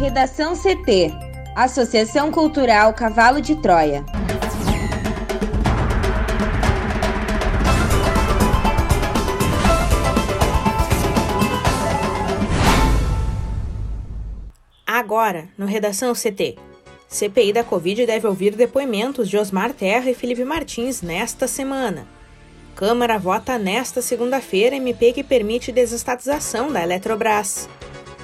Redação CT Associação Cultural Cavalo de Troia. Agora, no Redação CT. CPI da Covid deve ouvir depoimentos de Osmar Terra e Felipe Martins nesta semana. Câmara vota nesta segunda-feira MP que permite desestatização da Eletrobras.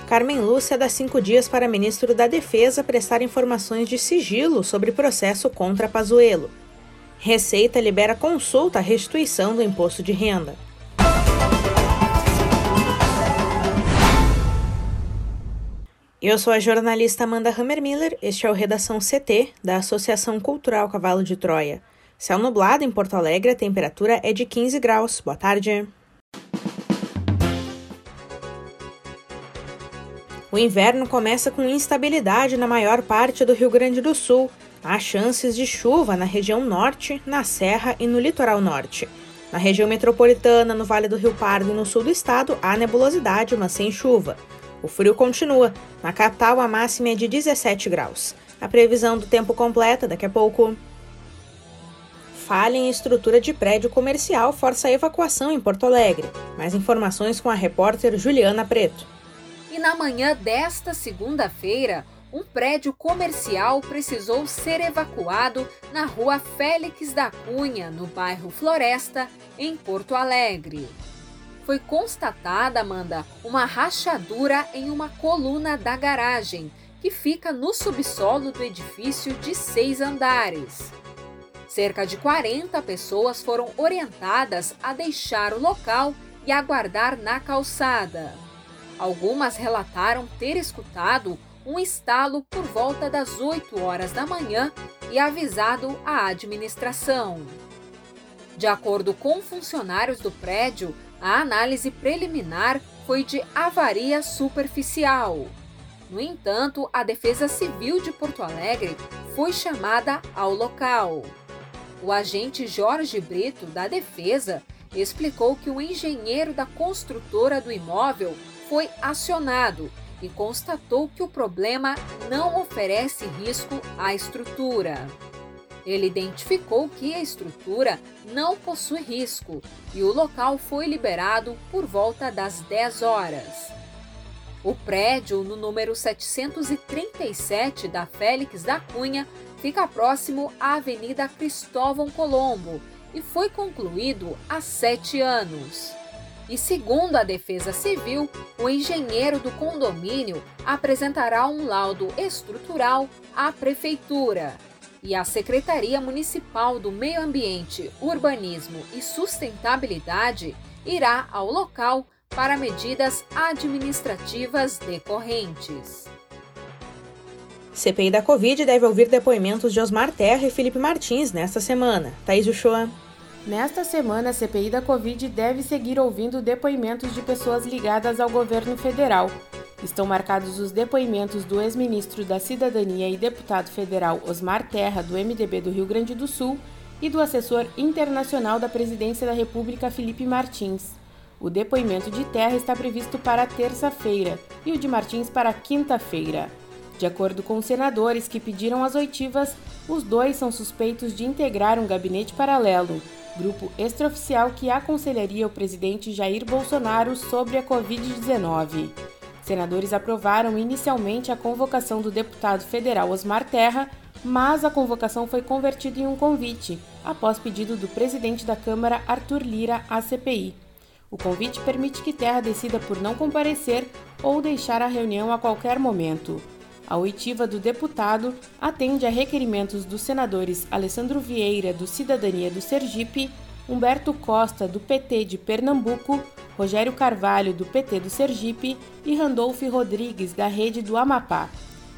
Carmen Lúcia dá cinco dias para ministro da Defesa prestar informações de sigilo sobre processo contra Pazuello. Receita libera consulta à restituição do imposto de renda. Eu sou a jornalista Amanda Hammermiller, este é o Redação CT, da Associação Cultural Cavalo de Troia. Céu nublado em Porto Alegre, a temperatura é de 15 graus. Boa tarde. O inverno começa com instabilidade na maior parte do Rio Grande do Sul. Há chances de chuva na região norte, na Serra e no litoral norte. Na região metropolitana, no Vale do Rio Pardo e no sul do estado, há nebulosidade, mas sem chuva. O frio continua. Na capital, a máxima é de 17 graus. A previsão do tempo completa daqui a pouco. Falha em estrutura de prédio comercial força a evacuação em Porto Alegre. Mais informações com a repórter Juliana Preto. E na manhã desta segunda-feira, um prédio comercial precisou ser evacuado na rua Félix da Cunha, no bairro Floresta, em Porto Alegre. Foi constatada, Amanda, uma rachadura em uma coluna da garagem, que fica no subsolo do edifício de seis andares. Cerca de 40 pessoas foram orientadas a deixar o local e aguardar na calçada. Algumas relataram ter escutado um estalo por volta das 8 horas da manhã e avisado a administração. De acordo com funcionários do prédio, a análise preliminar foi de avaria superficial. No entanto, a Defesa Civil de Porto Alegre foi chamada ao local. O agente Jorge Brito, da Defesa, explicou que o engenheiro da construtora do imóvel foi acionado e constatou que o problema não oferece risco à estrutura. Ele identificou que a estrutura não possui risco e o local foi liberado por volta das 10 horas. O prédio, no número 737 da Félix da Cunha, fica próximo à Avenida Cristóvão Colombo e foi concluído há sete anos. E segundo a Defesa Civil, o engenheiro do condomínio apresentará um laudo estrutural à Prefeitura. E a Secretaria Municipal do Meio Ambiente, Urbanismo e Sustentabilidade irá ao local para medidas administrativas decorrentes. CPI da Covid deve ouvir depoimentos de Osmar Terra e Felipe Martins nesta semana. Thaís Uchoa. Nesta semana, a CPI da Covid deve seguir ouvindo depoimentos de pessoas ligadas ao governo federal. Estão marcados os depoimentos do ex-ministro da Cidadania e deputado federal Osmar Terra, do MDB do Rio Grande do Sul, e do assessor internacional da Presidência da República, Felipe Martins. O depoimento de Terra está previsto para terça-feira e o de Martins para quinta-feira. De acordo com os senadores que pediram as oitivas, os dois são suspeitos de integrar um gabinete paralelo grupo extraoficial que aconselharia o presidente Jair Bolsonaro sobre a Covid-19. Senadores aprovaram inicialmente a convocação do deputado federal Osmar Terra, mas a convocação foi convertida em um convite, após pedido do presidente da Câmara, Arthur Lira, à CPI. O convite permite que Terra decida por não comparecer ou deixar a reunião a qualquer momento. A oitiva do deputado atende a requerimentos dos senadores Alessandro Vieira, do Cidadania do Sergipe, Humberto Costa, do PT de Pernambuco, Rogério Carvalho, do PT do Sergipe e Randolfo Rodrigues, da Rede do Amapá.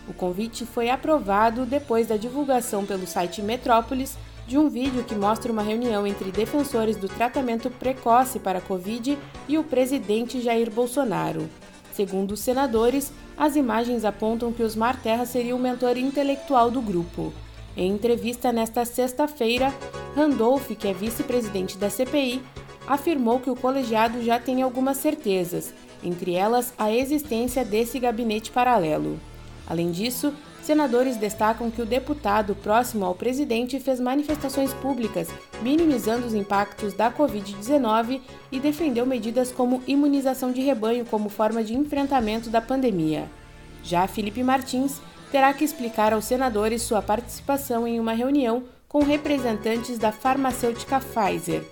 O convite foi aprovado depois da divulgação pelo site Metrópolis de um vídeo que mostra uma reunião entre defensores do tratamento precoce para a Covid e o presidente Jair Bolsonaro. Segundo os senadores, as imagens apontam que Osmar Terra seria o mentor intelectual do grupo. Em entrevista nesta sexta-feira, Randolph, que é vice-presidente da CPI, afirmou que o colegiado já tem algumas certezas, entre elas a existência desse gabinete paralelo. Além disso, senadores destacam que o deputado próximo ao presidente fez manifestações públicas minimizando os impactos da Covid-19 e defendeu medidas como imunização de rebanho como forma de enfrentamento da pandemia. Já Felipe Martins terá que explicar aos senadores sua participação em uma reunião com representantes da farmacêutica Pfizer.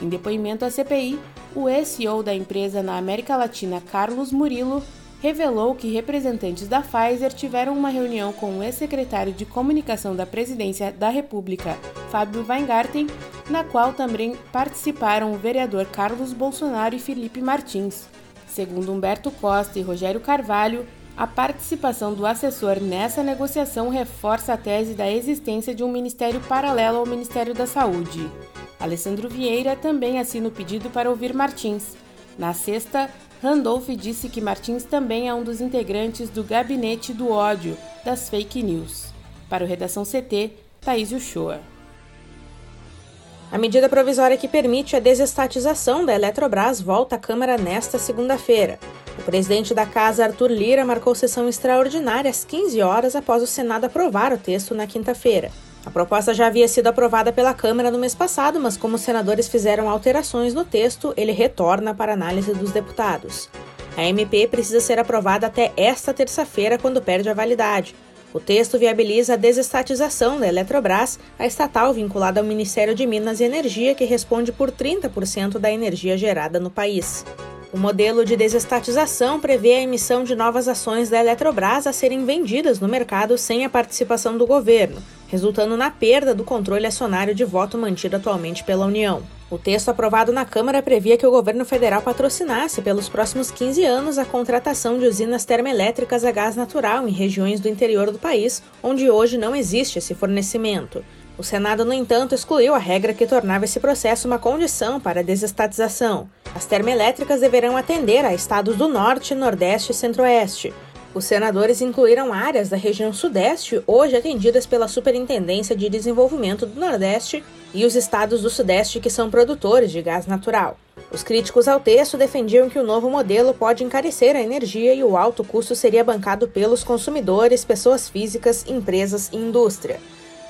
Em depoimento à CPI, o ex-CEO da empresa na América Latina, Carlos Murilo, revelou que representantes da Pfizer tiveram uma reunião com o ex-secretário de Comunicação da Presidência da República, Fábio Weingarten, na qual também participaram o vereador Carlos Bolsonaro e Felipe Martins. Segundo Humberto Costa e Rogério Carvalho, a participação do assessor nessa negociação reforça a tese da existência de um ministério paralelo ao Ministério da Saúde. Alessandro Vieira também assina o pedido para ouvir Martins. Na sexta, Randolph disse que Martins também é um dos integrantes do Gabinete do Ódio das Fake News. Para o Redação CT, Thaís Uchoa. A medida provisória que permite a desestatização da Eletrobras volta à Câmara nesta segunda-feira. O presidente da casa, Arthur Lira, marcou sessão extraordinária às 15 horas após o Senado aprovar o texto na quinta-feira. A proposta já havia sido aprovada pela Câmara no mês passado, mas como os senadores fizeram alterações no texto, ele retorna para análise dos deputados. A MP precisa ser aprovada até esta terça-feira, quando perde a validade. O texto viabiliza a desestatização da Eletrobras, a estatal vinculada ao Ministério de Minas e Energia, que responde por 30% da energia gerada no país. O modelo de desestatização prevê a emissão de novas ações da Eletrobras a serem vendidas no mercado sem a participação do governo, resultando na perda do controle acionário de voto mantido atualmente pela União. O texto aprovado na Câmara previa que o governo federal patrocinasse pelos próximos 15 anos a contratação de usinas termoelétricas a gás natural em regiões do interior do país, onde hoje não existe esse fornecimento. O Senado, no entanto, excluiu a regra que tornava esse processo uma condição para a desestatização. As termoelétricas deverão atender a estados do Norte, Nordeste e Centro-Oeste. Os senadores incluíram áreas da região Sudeste, hoje atendidas pela Superintendência de Desenvolvimento do Nordeste, e os estados do Sudeste que são produtores de gás natural. Os críticos ao texto defendiam que o novo modelo pode encarecer a energia e o alto custo seria bancado pelos consumidores, pessoas físicas, empresas e indústria.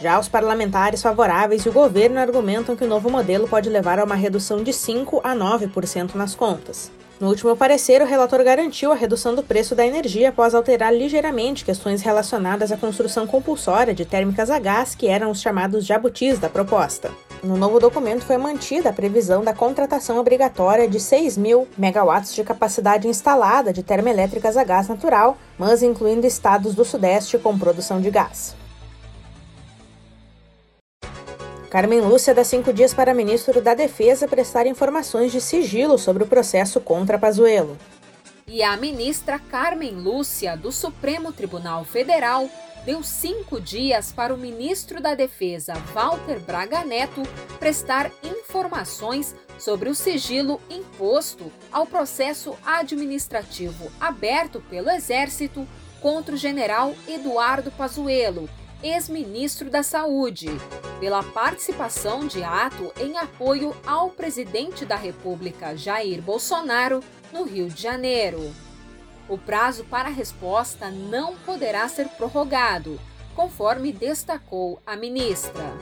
Já os parlamentares favoráveis e o governo argumentam que o novo modelo pode levar a uma redução de 5 a 9% nas contas. No último parecer, o relator garantiu a redução do preço da energia após alterar ligeiramente questões relacionadas à construção compulsória de térmicas a gás, que eram os chamados jabutis da proposta. No novo documento foi mantida a previsão da contratação obrigatória de 6 mil megawatts de capacidade instalada de termoelétricas a gás natural, mas incluindo estados do Sudeste com produção de gás. Carmen Lúcia dá cinco dias para ministro da Defesa prestar informações de sigilo sobre o processo contra Pazuello. E a ministra Carmen Lúcia, do Supremo Tribunal Federal, deu cinco dias para o ministro da Defesa, Walter Braga Neto, prestar informações sobre o sigilo imposto ao processo administrativo aberto pelo Exército contra o general Eduardo Pazuello, ex-ministro da Saúde, pela participação de ato em apoio ao presidente da República, Jair Bolsonaro, no Rio de Janeiro. O prazo para resposta não poderá ser prorrogado, conforme destacou a ministra.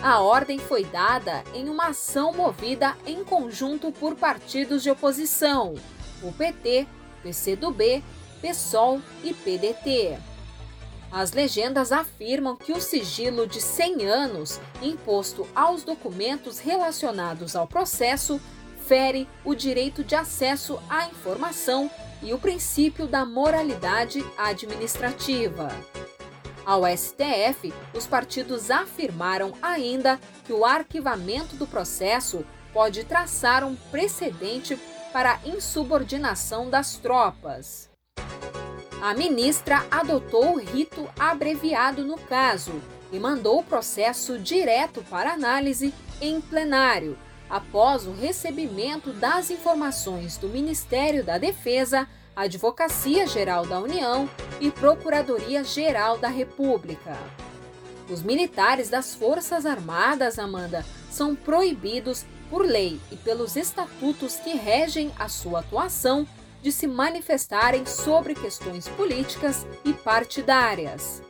A ordem foi dada em uma ação movida em conjunto por partidos de oposição, o PT, PCdoB, PSOL e PDT. As legendas afirmam que o sigilo de 100 anos imposto aos documentos relacionados ao processo fere o direito de acesso à informação e o princípio da moralidade administrativa. Ao STF, os partidos afirmaram ainda que o arquivamento do processo pode traçar um precedente para a insubordinação das tropas. A ministra adotou o rito abreviado no caso e mandou o processo direto para análise em plenário, após o recebimento das informações do Ministério da Defesa, Advocacia Geral da União e Procuradoria Geral da República. Os militares das Forças Armadas, Amanda, são proibidos por lei e pelos estatutos que regem a sua atuação de se manifestarem sobre questões políticas e partidárias.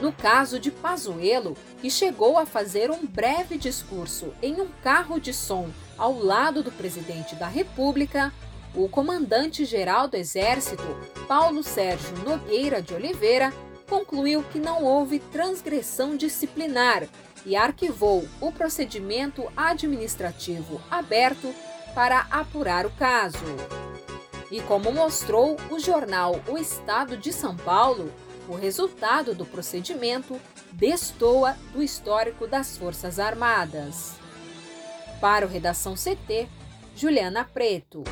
No caso de Pazuello, que chegou a fazer um breve discurso em um carro de som ao lado do presidente da República, o comandante-geral do Exército, Paulo Sérgio Nogueira de Oliveira, concluiu que não houve transgressão disciplinar e arquivou o procedimento administrativo aberto para apurar o caso. E como mostrou o jornal O Estado de São Paulo, o resultado do procedimento destoa do histórico das Forças Armadas. Para o Redação CT, Juliana Preto.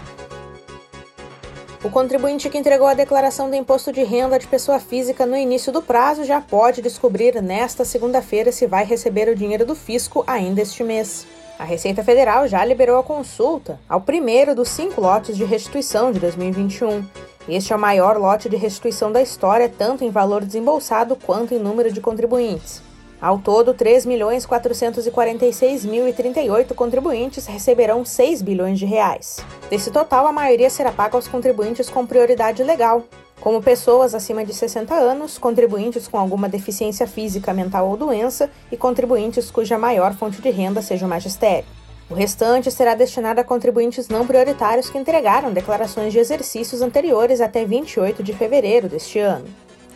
O contribuinte que entregou a declaração do imposto de renda de pessoa física no início do prazo já pode descobrir nesta segunda-feira se vai receber o dinheiro do fisco ainda este mês. A Receita Federal já liberou a consulta ao primeiro dos cinco lotes de restituição de 2021. Este é o maior lote de restituição da história, tanto em valor desembolsado quanto em número de contribuintes. Ao todo, 3.446.038 contribuintes receberão 6 bilhões de reais. Desse total, a maioria será paga aos contribuintes com prioridade legal, como pessoas acima de 60 anos, contribuintes com alguma deficiência física, mental ou doença e contribuintes cuja maior fonte de renda seja o magistério. O restante será destinado a contribuintes não prioritários que entregaram declarações de exercícios anteriores até 28 de fevereiro deste ano.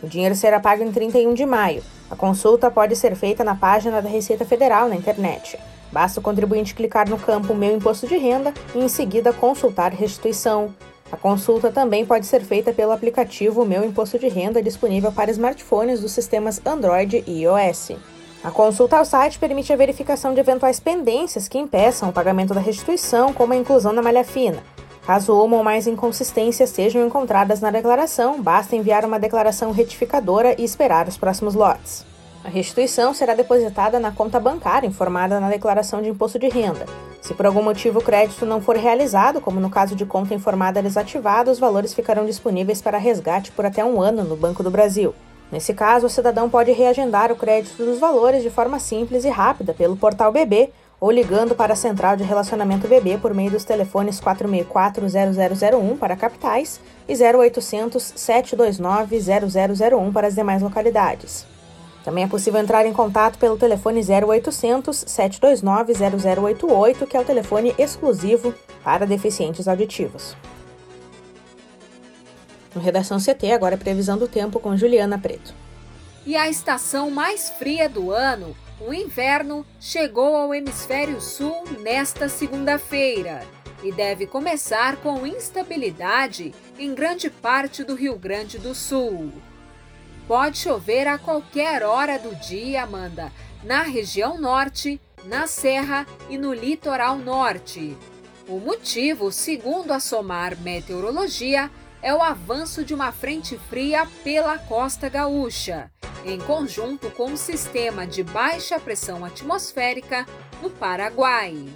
O dinheiro será pago em 31 de maio. A consulta pode ser feita na página da Receita Federal na internet. Basta o contribuinte clicar no campo Meu Imposto de Renda e em seguida consultar restituição. A consulta também pode ser feita pelo aplicativo Meu Imposto de Renda disponível para smartphones dos sistemas Android e iOS. A consulta ao site permite a verificação de eventuais pendências que impeçam o pagamento da restituição, como a inclusão na malha fina. Caso uma ou mais inconsistências sejam encontradas na declaração, basta enviar uma declaração retificadora e esperar os próximos lotes. A restituição será depositada na conta bancária informada na declaração de imposto de renda. Se por algum motivo o crédito não for realizado, como no caso de conta informada desativada, os valores ficarão disponíveis para resgate por até um ano no Banco do Brasil. Nesse caso, o cidadão pode reagendar o crédito dos valores de forma simples e rápida pelo portal BB ou ligando para a central de relacionamento BB por meio dos telefones 464-0001 para capitais e 0800 729 0001 para as demais localidades. Também é possível entrar em contato pelo telefone 0800 729 0088, que é o telefone exclusivo para deficientes auditivos. No Redação CT, agora é previsão do tempo com Juliana Preto. E a estação mais fria do ano, o inverno, chegou ao hemisfério sul nesta segunda-feira e deve começar com instabilidade em grande parte do Rio Grande do Sul. Pode chover a qualquer hora do dia, Amanda, na região norte, na Serra e no litoral norte. O motivo, segundo a Somar Meteorologia, é o avanço de uma frente fria pela costa gaúcha, em conjunto com um sistema de baixa pressão atmosférica no Paraguai.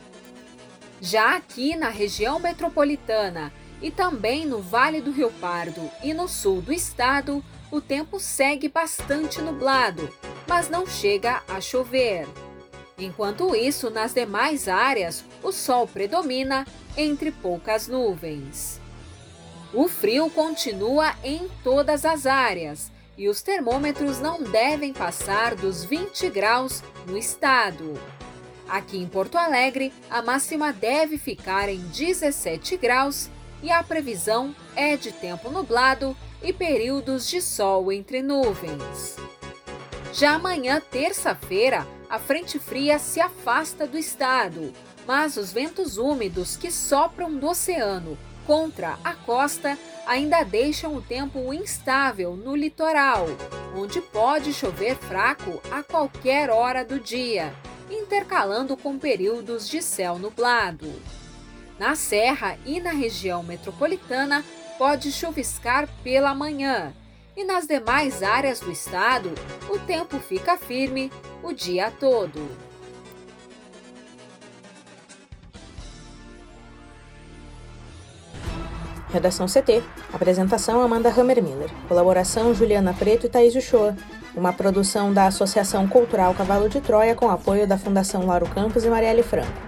Já aqui na região metropolitana e também no Vale do Rio Pardo e no sul do estado, o tempo segue bastante nublado, mas não chega a chover. Enquanto isso, nas demais áreas, o sol predomina entre poucas nuvens. O frio continua em todas as áreas e os termômetros não devem passar dos 20 graus no estado. Aqui em Porto Alegre, a máxima deve ficar em 17 graus e a previsão é de tempo nublado e períodos de sol entre nuvens. Já amanhã, terça-feira, a frente fria se afasta do estado, mas os ventos úmidos que sopram do oceano contra a costa ainda deixam o tempo instável no litoral, onde pode chover fraco a qualquer hora do dia, intercalando com períodos de céu nublado. Na Serra e na região metropolitana, pode chuviscar pela manhã. E nas demais áreas do estado, o tempo fica firme o dia todo. Redação CT. Apresentação Amanda Hammermiller. Colaboração Juliana Preto e Thaís Uchoa. Uma produção da Associação Cultural Cavalo de Troia com apoio da Fundação Lauro Campos e Marielle Franco.